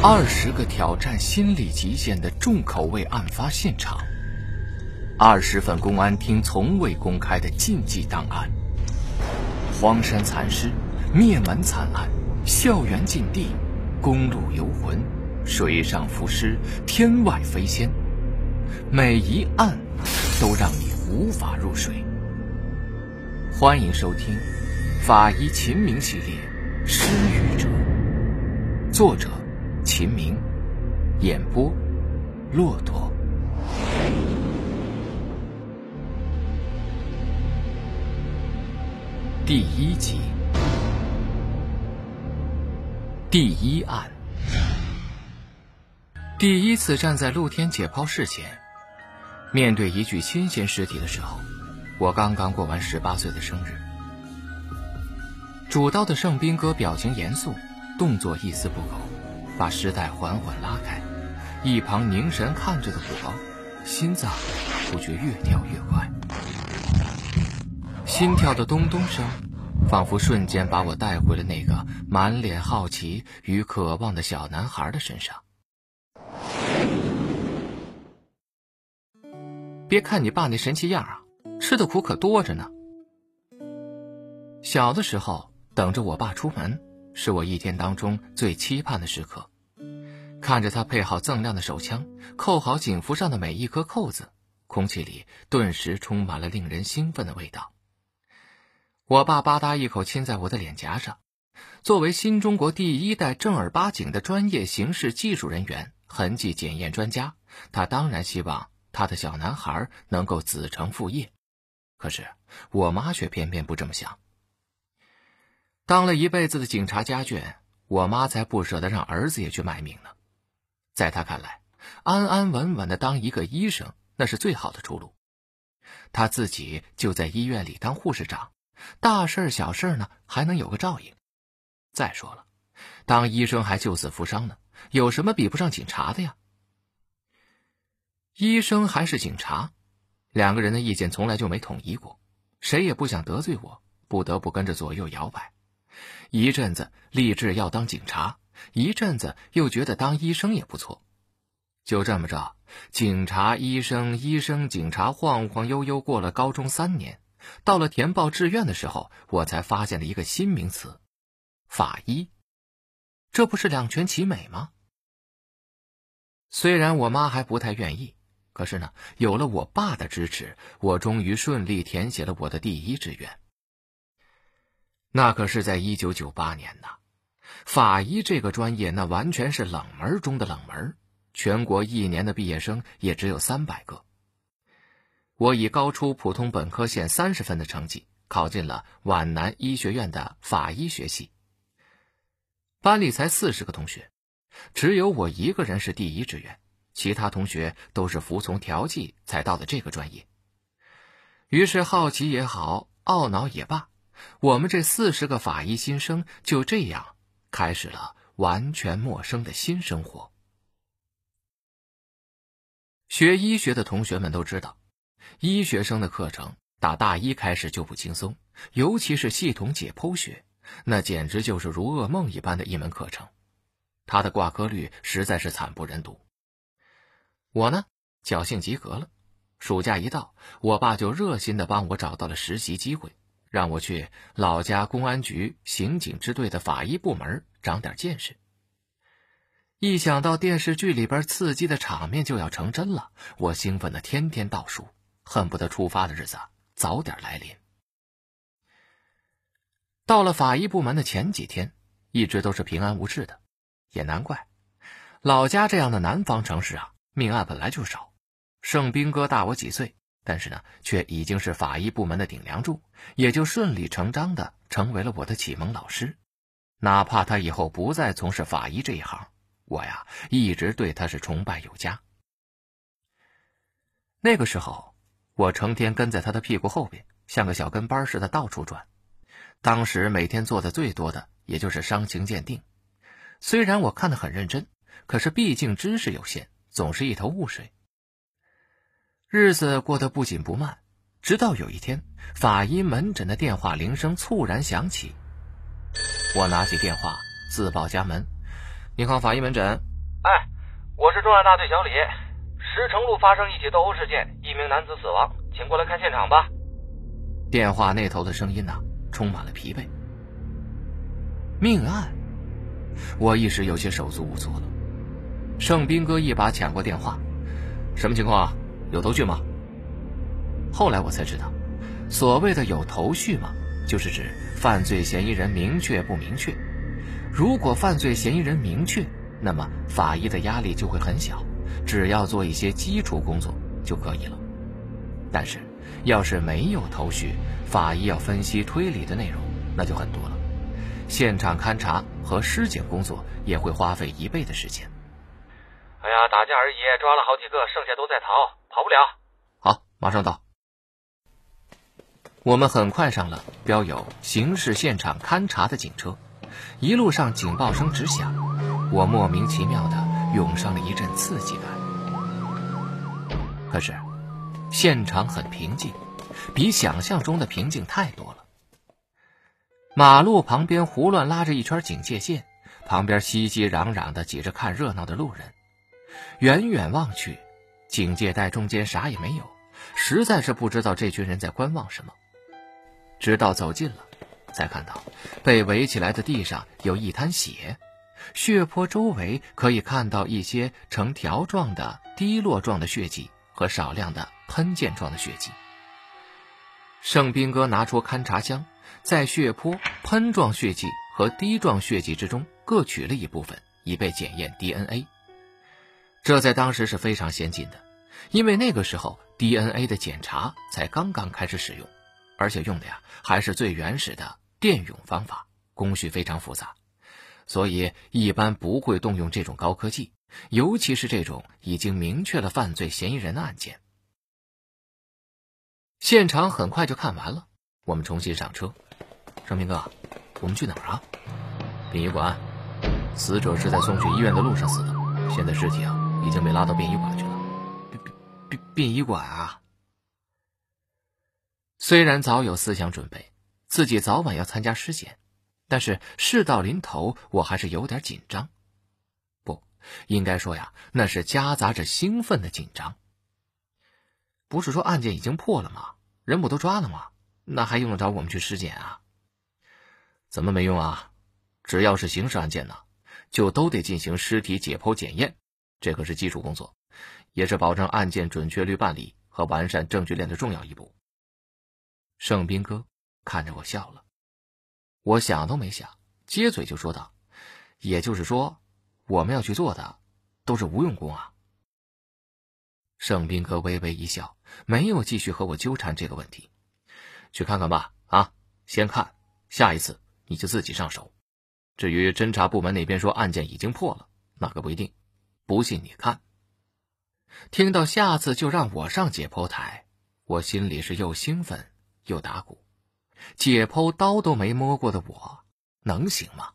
二十个挑战心理极限的重口味案发现场，二十份公安厅从未公开的禁忌档案，荒山残尸、灭门惨案、校园禁地、公路游魂、水上浮尸、天外飞仙，每一案都让你无法入睡。欢迎收听《法医秦明系列》《失语者》，作者。秦明，演播，骆驼。第一集，第一案。第一次站在露天解剖室前，面对一具新鲜尸体的时候，我刚刚过完十八岁的生日。主刀的盛斌哥表情严肃，动作一丝不苟。把尸袋缓缓拉开，一旁凝神看着的我，心脏不觉越跳越快，心跳的咚咚声，仿佛瞬间把我带回了那个满脸好奇与渴望的小男孩的身上。别看你爸那神气样啊，吃的苦可多着呢。小的时候，等着我爸出门。是我一天当中最期盼的时刻，看着他配好锃亮的手枪，扣好警服上的每一颗扣子，空气里顿时充满了令人兴奋的味道。我爸吧嗒一口亲在我的脸颊上，作为新中国第一代正儿八经的专业刑事技术人员、痕迹检验专家，他当然希望他的小男孩能够子承父业。可是我妈却偏偏不这么想。当了一辈子的警察家眷，我妈才不舍得让儿子也去卖命呢。在他看来，安安稳稳的当一个医生，那是最好的出路。他自己就在医院里当护士长，大事小事呢还能有个照应。再说了，当医生还救死扶伤呢，有什么比不上警察的呀？医生还是警察，两个人的意见从来就没统一过，谁也不想得罪我，不得不跟着左右摇摆。一阵子立志要当警察，一阵子又觉得当医生也不错。就这么着，警察、医生、医生、警察，晃晃悠悠过了高中三年。到了填报志愿的时候，我才发现了一个新名词：法医。这不是两全其美吗？虽然我妈还不太愿意，可是呢，有了我爸的支持，我终于顺利填写了我的第一志愿。那可是在一九九八年呐，法医这个专业那完全是冷门中的冷门，全国一年的毕业生也只有三百个。我以高出普通本科线三十分的成绩考进了皖南医学院的法医学系。班里才四十个同学，只有我一个人是第一志愿，其他同学都是服从调剂才到的这个专业。于是好奇也好，懊恼也罢。我们这四十个法医新生就这样开始了完全陌生的新生活。学医学的同学们都知道，医学生的课程打大一开始就不轻松，尤其是系统解剖学，那简直就是如噩梦一般的一门课程，它的挂科率实在是惨不忍睹。我呢，侥幸及格了，暑假一到，我爸就热心的帮我找到了实习机会。让我去老家公安局刑警支队的法医部门长点见识。一想到电视剧里边刺激的场面就要成真了，我兴奋的天天倒数，恨不得出发的日子早点来临。到了法医部门的前几天，一直都是平安无事的，也难怪，老家这样的南方城市啊，命案本来就少。盛兵哥大我几岁。但是呢，却已经是法医部门的顶梁柱，也就顺理成章的成为了我的启蒙老师。哪怕他以后不再从事法医这一行，我呀一直对他是崇拜有加。那个时候，我成天跟在他的屁股后边，像个小跟班似的到处转。当时每天做的最多的，也就是伤情鉴定。虽然我看得很认真，可是毕竟知识有限，总是一头雾水。日子过得不紧不慢，直到有一天，法医门诊的电话铃声猝然响起。我拿起电话，自报家门：“你好，法医门诊，哎，我是重案大队小李，石城路发生一起斗殴事件，一名男子死亡，请过来看现场吧。电话那头的声音呐、啊，充满了疲惫。命案，我一时有些手足无措了。盛斌哥一把抢过电话：“什么情况？有头绪吗？”后来我才知道，所谓的有头绪嘛，就是指犯罪嫌疑人明确不明确。如果犯罪嫌疑人明确，那么法医的压力就会很小，只要做一些基础工作就可以了。但是，要是没有头绪，法医要分析推理的内容那就很多了，现场勘查和尸检工作也会花费一倍的时间。哎呀，打架而已，抓了好几个，剩下都在逃，跑不了。好，马上到。我们很快上了标有“刑事现场勘查”的警车，一路上警报声直响，我莫名其妙的涌上了一阵刺激感。可是，现场很平静，比想象中的平静太多了。马路旁边胡乱拉着一圈警戒线，旁边熙熙攘攘的挤着看热闹的路人，远远望去，警戒带中间啥也没有，实在是不知道这群人在观望什么。直到走近了，才看到被围起来的地上有一滩血，血泊周围可以看到一些呈条状的滴落状的血迹和少量的喷溅状的血迹。盛斌哥拿出勘查箱，在血泊、喷状血迹和滴状血迹之中各取了一部分，以备检验 DNA。这在当时是非常先进的，因为那个时候 DNA 的检查才刚刚开始使用。而且用的呀，还是最原始的电泳方法，工序非常复杂，所以一般不会动用这种高科技，尤其是这种已经明确了犯罪嫌疑人的案件。现场很快就看完了，我们重新上车。盛斌哥，我们去哪儿啊？殡仪馆。死者是在送去医院的路上死的，现在尸体啊已经被拉到殡仪馆去了。殡殡殡仪馆啊。虽然早有思想准备，自己早晚要参加尸检，但是事到临头，我还是有点紧张。不，应该说呀，那是夹杂着兴奋的紧张。不是说案件已经破了吗？人不都抓了吗？那还用得着我们去尸检啊？怎么没用啊？只要是刑事案件呢，就都得进行尸体解剖检验，这可是基础工作，也是保证案件准确率办理和完善证据链的重要一步。盛斌哥看着我笑了，我想都没想，接嘴就说道：“也就是说，我们要去做的都是无用功啊。”盛斌哥微微一笑，没有继续和我纠缠这个问题。去看看吧，啊，先看，下一次你就自己上手。至于侦查部门那边说案件已经破了，那可不一定，不信你看。听到下次就让我上解剖台，我心里是又兴奋。又打鼓，解剖刀都没摸过的我，能行吗？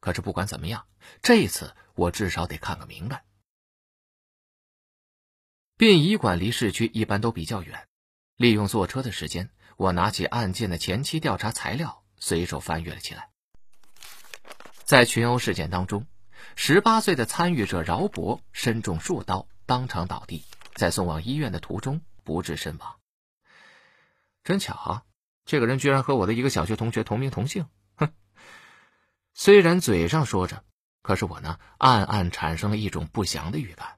可是不管怎么样，这次我至少得看个明白。殡仪馆离市区一般都比较远，利用坐车的时间，我拿起案件的前期调查材料，随手翻阅了起来。在群殴事件当中，十八岁的参与者饶博身中数刀，当场倒地，在送往医院的途中不治身亡。真巧啊，这个人居然和我的一个小学同学同名同姓。哼，虽然嘴上说着，可是我呢，暗暗产生了一种不祥的预感。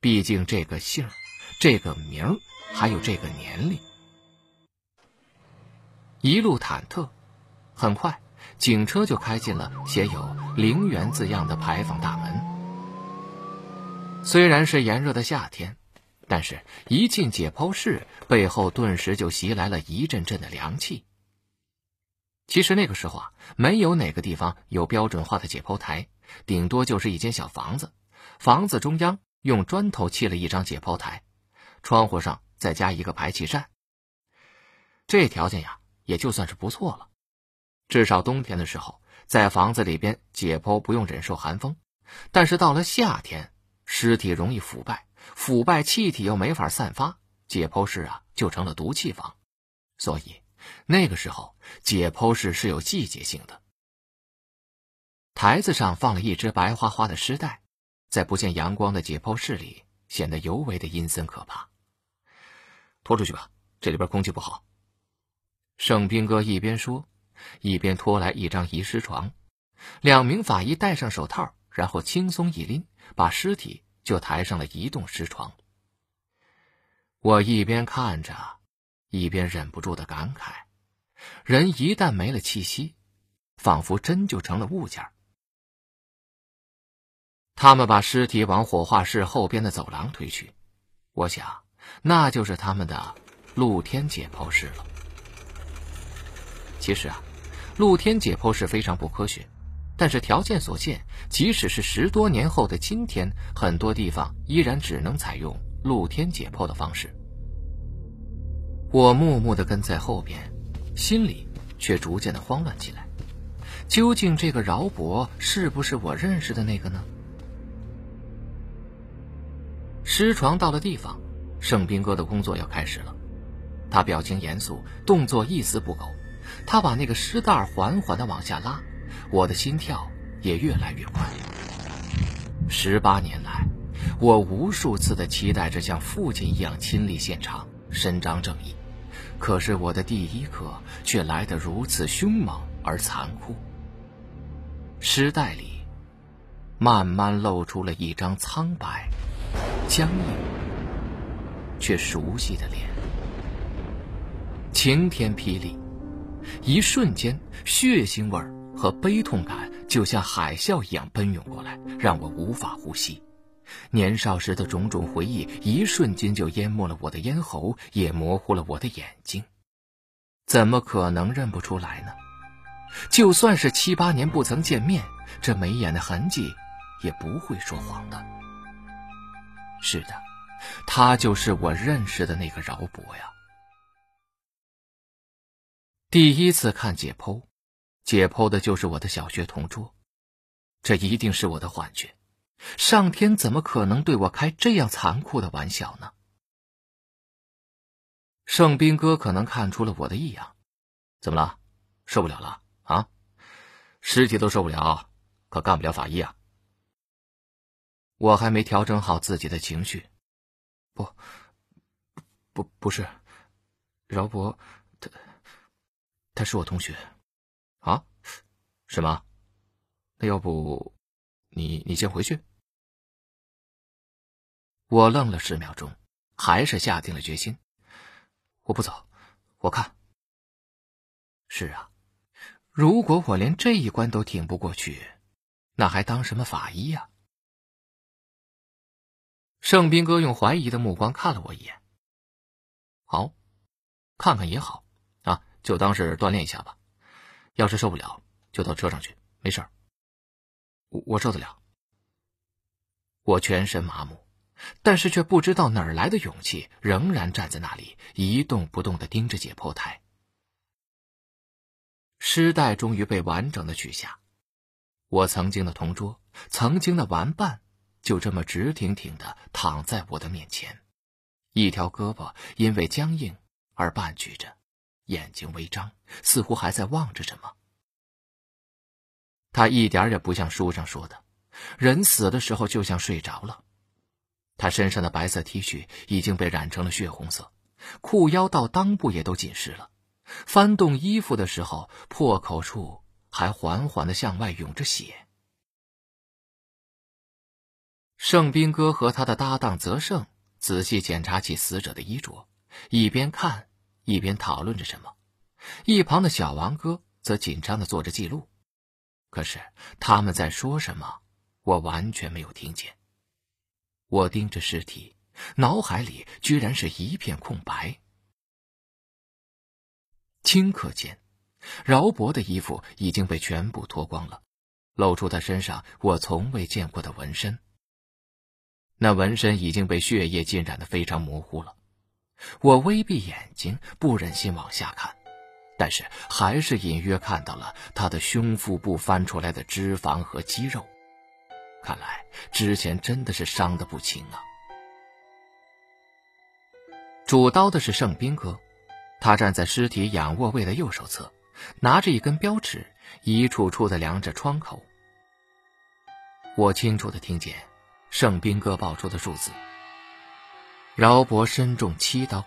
毕竟这个姓、这个名还有这个年龄。一路忐忑，很快，警车就开进了写有“陵园”字样的牌坊大门。虽然是炎热的夏天。但是，一进解剖室，背后顿时就袭来了一阵阵的凉气。其实那个时候啊，没有哪个地方有标准化的解剖台，顶多就是一间小房子，房子中央用砖头砌了一张解剖台，窗户上再加一个排气扇。这条件呀，也就算是不错了，至少冬天的时候，在房子里边解剖不用忍受寒风，但是到了夏天，尸体容易腐败。腐败气体又没法散发，解剖室啊就成了毒气房，所以那个时候解剖室是有季节性的。台子上放了一只白花花的尸袋，在不见阳光的解剖室里显得尤为的阴森可怕。拖出去吧，这里边空气不好。圣兵哥一边说，一边拖来一张移尸床，两名法医戴上手套，然后轻松一拎，把尸体就抬上了移动尸床。我一边看着，一边忍不住的感慨：人一旦没了气息，仿佛真就成了物件。他们把尸体往火化室后边的走廊推去，我想，那就是他们的露天解剖室了。其实啊，露天解剖是非常不科学，但是条件所限，即使是十多年后的今天，很多地方依然只能采用露天解剖的方式。我默默的跟在后边，心里却逐渐的慌乱起来。究竟这个饶伯是不是我认识的那个呢？尸床到了地方，圣兵哥的工作要开始了。他表情严肃，动作一丝不苟。他把那个尸袋缓缓的往下拉，我的心跳也越来越快。十八年来，我无数次的期待着像父亲一样亲历现场，伸张正义。可是我的第一刻却来得如此凶猛而残酷。尸袋里，慢慢露出了一张苍白。僵硬却熟悉的脸，晴天霹雳，一瞬间，血腥味和悲痛感就像海啸一样奔涌过来，让我无法呼吸。年少时的种种回忆，一瞬间就淹没了我的咽喉，也模糊了我的眼睛。怎么可能认不出来呢？就算是七八年不曾见面，这眉眼的痕迹也不会说谎的。是的，他就是我认识的那个饶伯呀。第一次看解剖，解剖的就是我的小学同桌，这一定是我的幻觉。上天怎么可能对我开这样残酷的玩笑呢？圣兵哥可能看出了我的异样，怎么了？受不了了啊？尸体都受不了，可干不了法医啊。我还没调整好自己的情绪，不，不，不是，饶伯，他，是我同学，啊？什么？那要不，你你先回去。我愣了十秒钟，还是下定了决心，我不走，我看。是啊，如果我连这一关都挺不过去，那还当什么法医呀？盛兵哥用怀疑的目光看了我一眼。好，看看也好，就当是锻炼一下吧。要是受不了，就到车上去，没事儿。我我受得了。我全身麻木，但是却不知道哪儿来的勇气，仍然站在那里一动不动的盯着解剖台。尸袋终于被完整的取下，我曾经的同桌，曾经的玩伴。就这么直挺挺的躺在我的面前，一条胳膊因为僵硬而半举着，眼睛微张，似乎还在望着什么。他一点也不像书上说的，人死的时候就像睡着了。他身上的白色 T 恤已经被染成了血红色，裤腰到裆部也都浸湿了。翻动衣服的时候，破口处还缓缓的向外涌着血。圣兵哥和他的搭档泽胜仔细检查起死者的衣着，一边看一边讨论着什么。一旁的小王哥则紧张的做着记录，可是他们在说什么，我完全没有听见。我盯着尸体，脑海里居然是一片空白。顷刻间，饶伯的衣服已经被全部脱光了，露出他身上我从未见过的纹身。那纹身已经被血液浸染的非常模糊了，我微闭眼睛，不忍心往下看，但是还是隐约看到了他的胸腹部翻出来的脂肪和肌肉，看来之前真的是伤得不轻啊。主刀的是圣兵哥，他站在尸体仰卧位的右手侧，拿着一根标尺，一处处的量着创口，我清楚地听见圣兵哥报出的数字：饶伯身中七刀，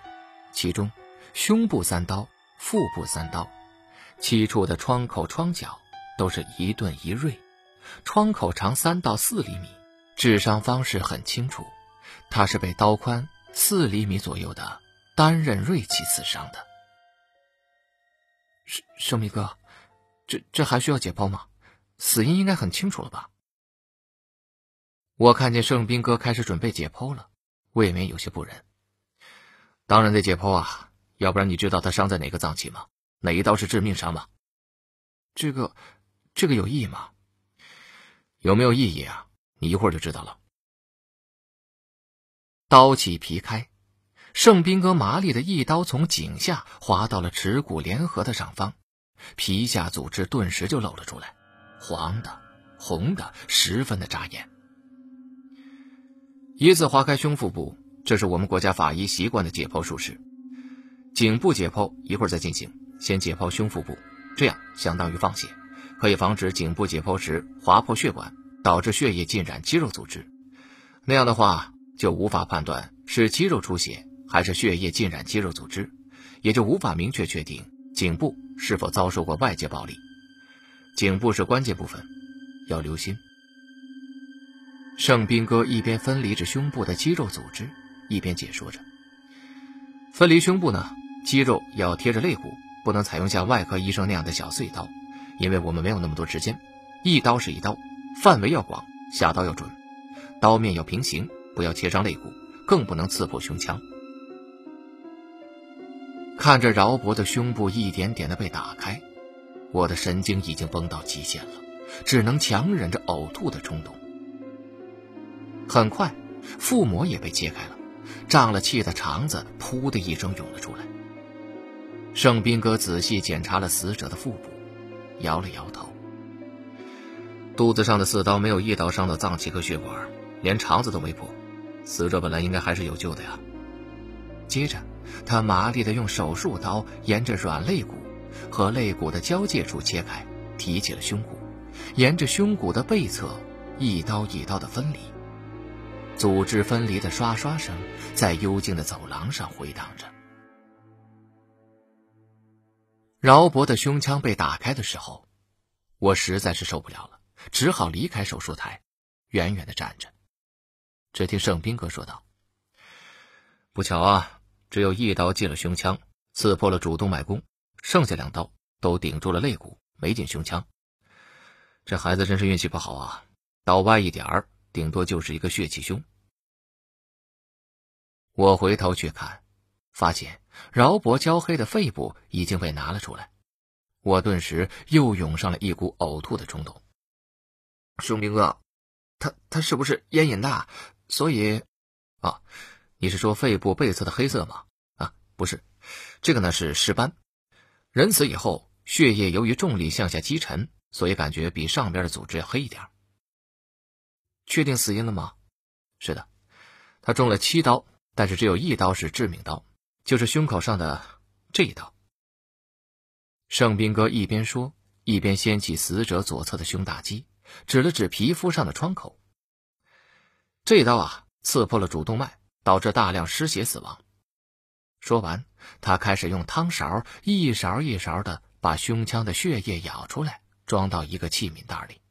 其中胸部三刀，腹部三刀，七处的创口创角都是一钝一锐，创口长三到四厘米，致伤方式很清楚，他是被刀宽四厘米左右的单刃锐器刺伤的。圣圣兵哥，这这还需要解剖吗？死因应该很清楚了吧？我看见圣兵哥开始准备解剖了，未免有些不忍。当然得解剖啊，要不然你知道他伤在哪个脏器吗？哪一刀是致命伤吗？这个，这个有意义吗？有没有意义啊？你一会儿就知道了。刀起皮开，圣兵哥麻利的一刀从颈下划到了耻骨联合的上方，皮下组织顿时就露了出来，黄的、红的，十分的扎眼。一次划开胸腹部，这是我们国家法医习惯的解剖术式。颈部解剖一会儿再进行，先解剖胸腹部，这样相当于放血，可以防止颈部解剖时划破血管，导致血液浸染肌肉组织。那样的话，就无法判断是肌肉出血还是血液浸染肌肉组织，也就无法明确确定颈部是否遭受过外界暴力。颈部是关键部分，要留心。圣兵哥一边分离着胸部的肌肉组织，一边解说着：“分离胸部呢，肌肉要贴着肋骨，不能采用像外科医生那样的小碎刀，因为我们没有那么多时间。一刀是一刀，范围要广，下刀要准，刀面要平行，不要切伤肋骨，更不能刺破胸腔。”看着饶伯的胸部一点点的被打开，我的神经已经绷到极限了，只能强忍着呕吐的冲动。很快，腹膜也被切开了，胀了气的肠子“噗”的一声涌了出来。圣兵哥仔细检查了死者的腹部，摇了摇头。肚子上的四刀没有一刀伤到脏器和血管，连肠子都没破，死者本来应该还是有救的呀。接着，他麻利地用手术刀沿着软肋骨和肋骨的交界处切开，提起了胸骨，沿着胸骨的背侧一刀一刀的分离。组织分离的刷刷声在幽静的走廊上回荡着。饶伯的胸腔被打开的时候，我实在是受不了了，只好离开手术台，远远的站着。只听盛兵哥说道：“不巧啊，只有一刀进了胸腔，刺破了主动脉弓，剩下两刀都顶住了肋骨，没进胸腔。这孩子真是运气不好啊，刀歪一点儿，顶多就是一个血气胸。”我回头去看，发现饶伯焦黑的肺部已经被拿了出来，我顿时又涌上了一股呕吐的冲动。圣兵哥，他他是不是烟瘾大？所以，啊，你是说肺部背侧的黑色吗？啊，不是，这个呢是尸斑。人死以后，血液由于重力向下积沉，所以感觉比上边的组织要黑一点。确定死因了吗？是的，他中了七刀。但是只有一刀是致命刀，就是胸口上的这一刀。圣兵哥一边说，一边掀起死者左侧的胸大肌，指了指皮肤上的创口。这一刀啊，刺破了主动脉，导致大量失血死亡。说完，他开始用汤勺一勺一勺的把胸腔的血液舀出来，装到一个器皿袋里。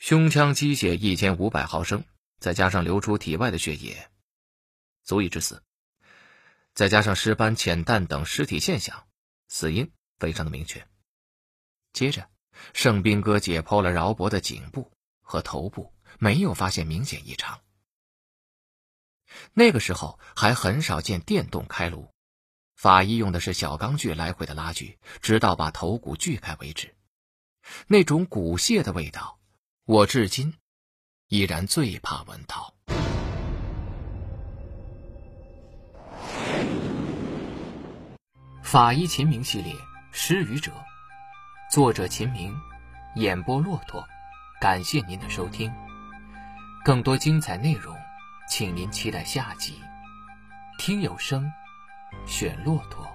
胸腔积血一千五百毫升，再加上流出体外的血液。足以致死，再加上尸斑、浅淡等尸体现象，死因非常的明确。接着，圣兵哥解剖了饶伯的颈部和头部，没有发现明显异常。那个时候还很少见电动开颅，法医用的是小钢锯来回的拉锯，直到把头骨锯开为止。那种骨屑的味道，我至今依然最怕文涛。法医秦明系列《失语者》，作者秦明，演播骆驼。感谢您的收听，更多精彩内容，请您期待下集。听有声，选骆驼。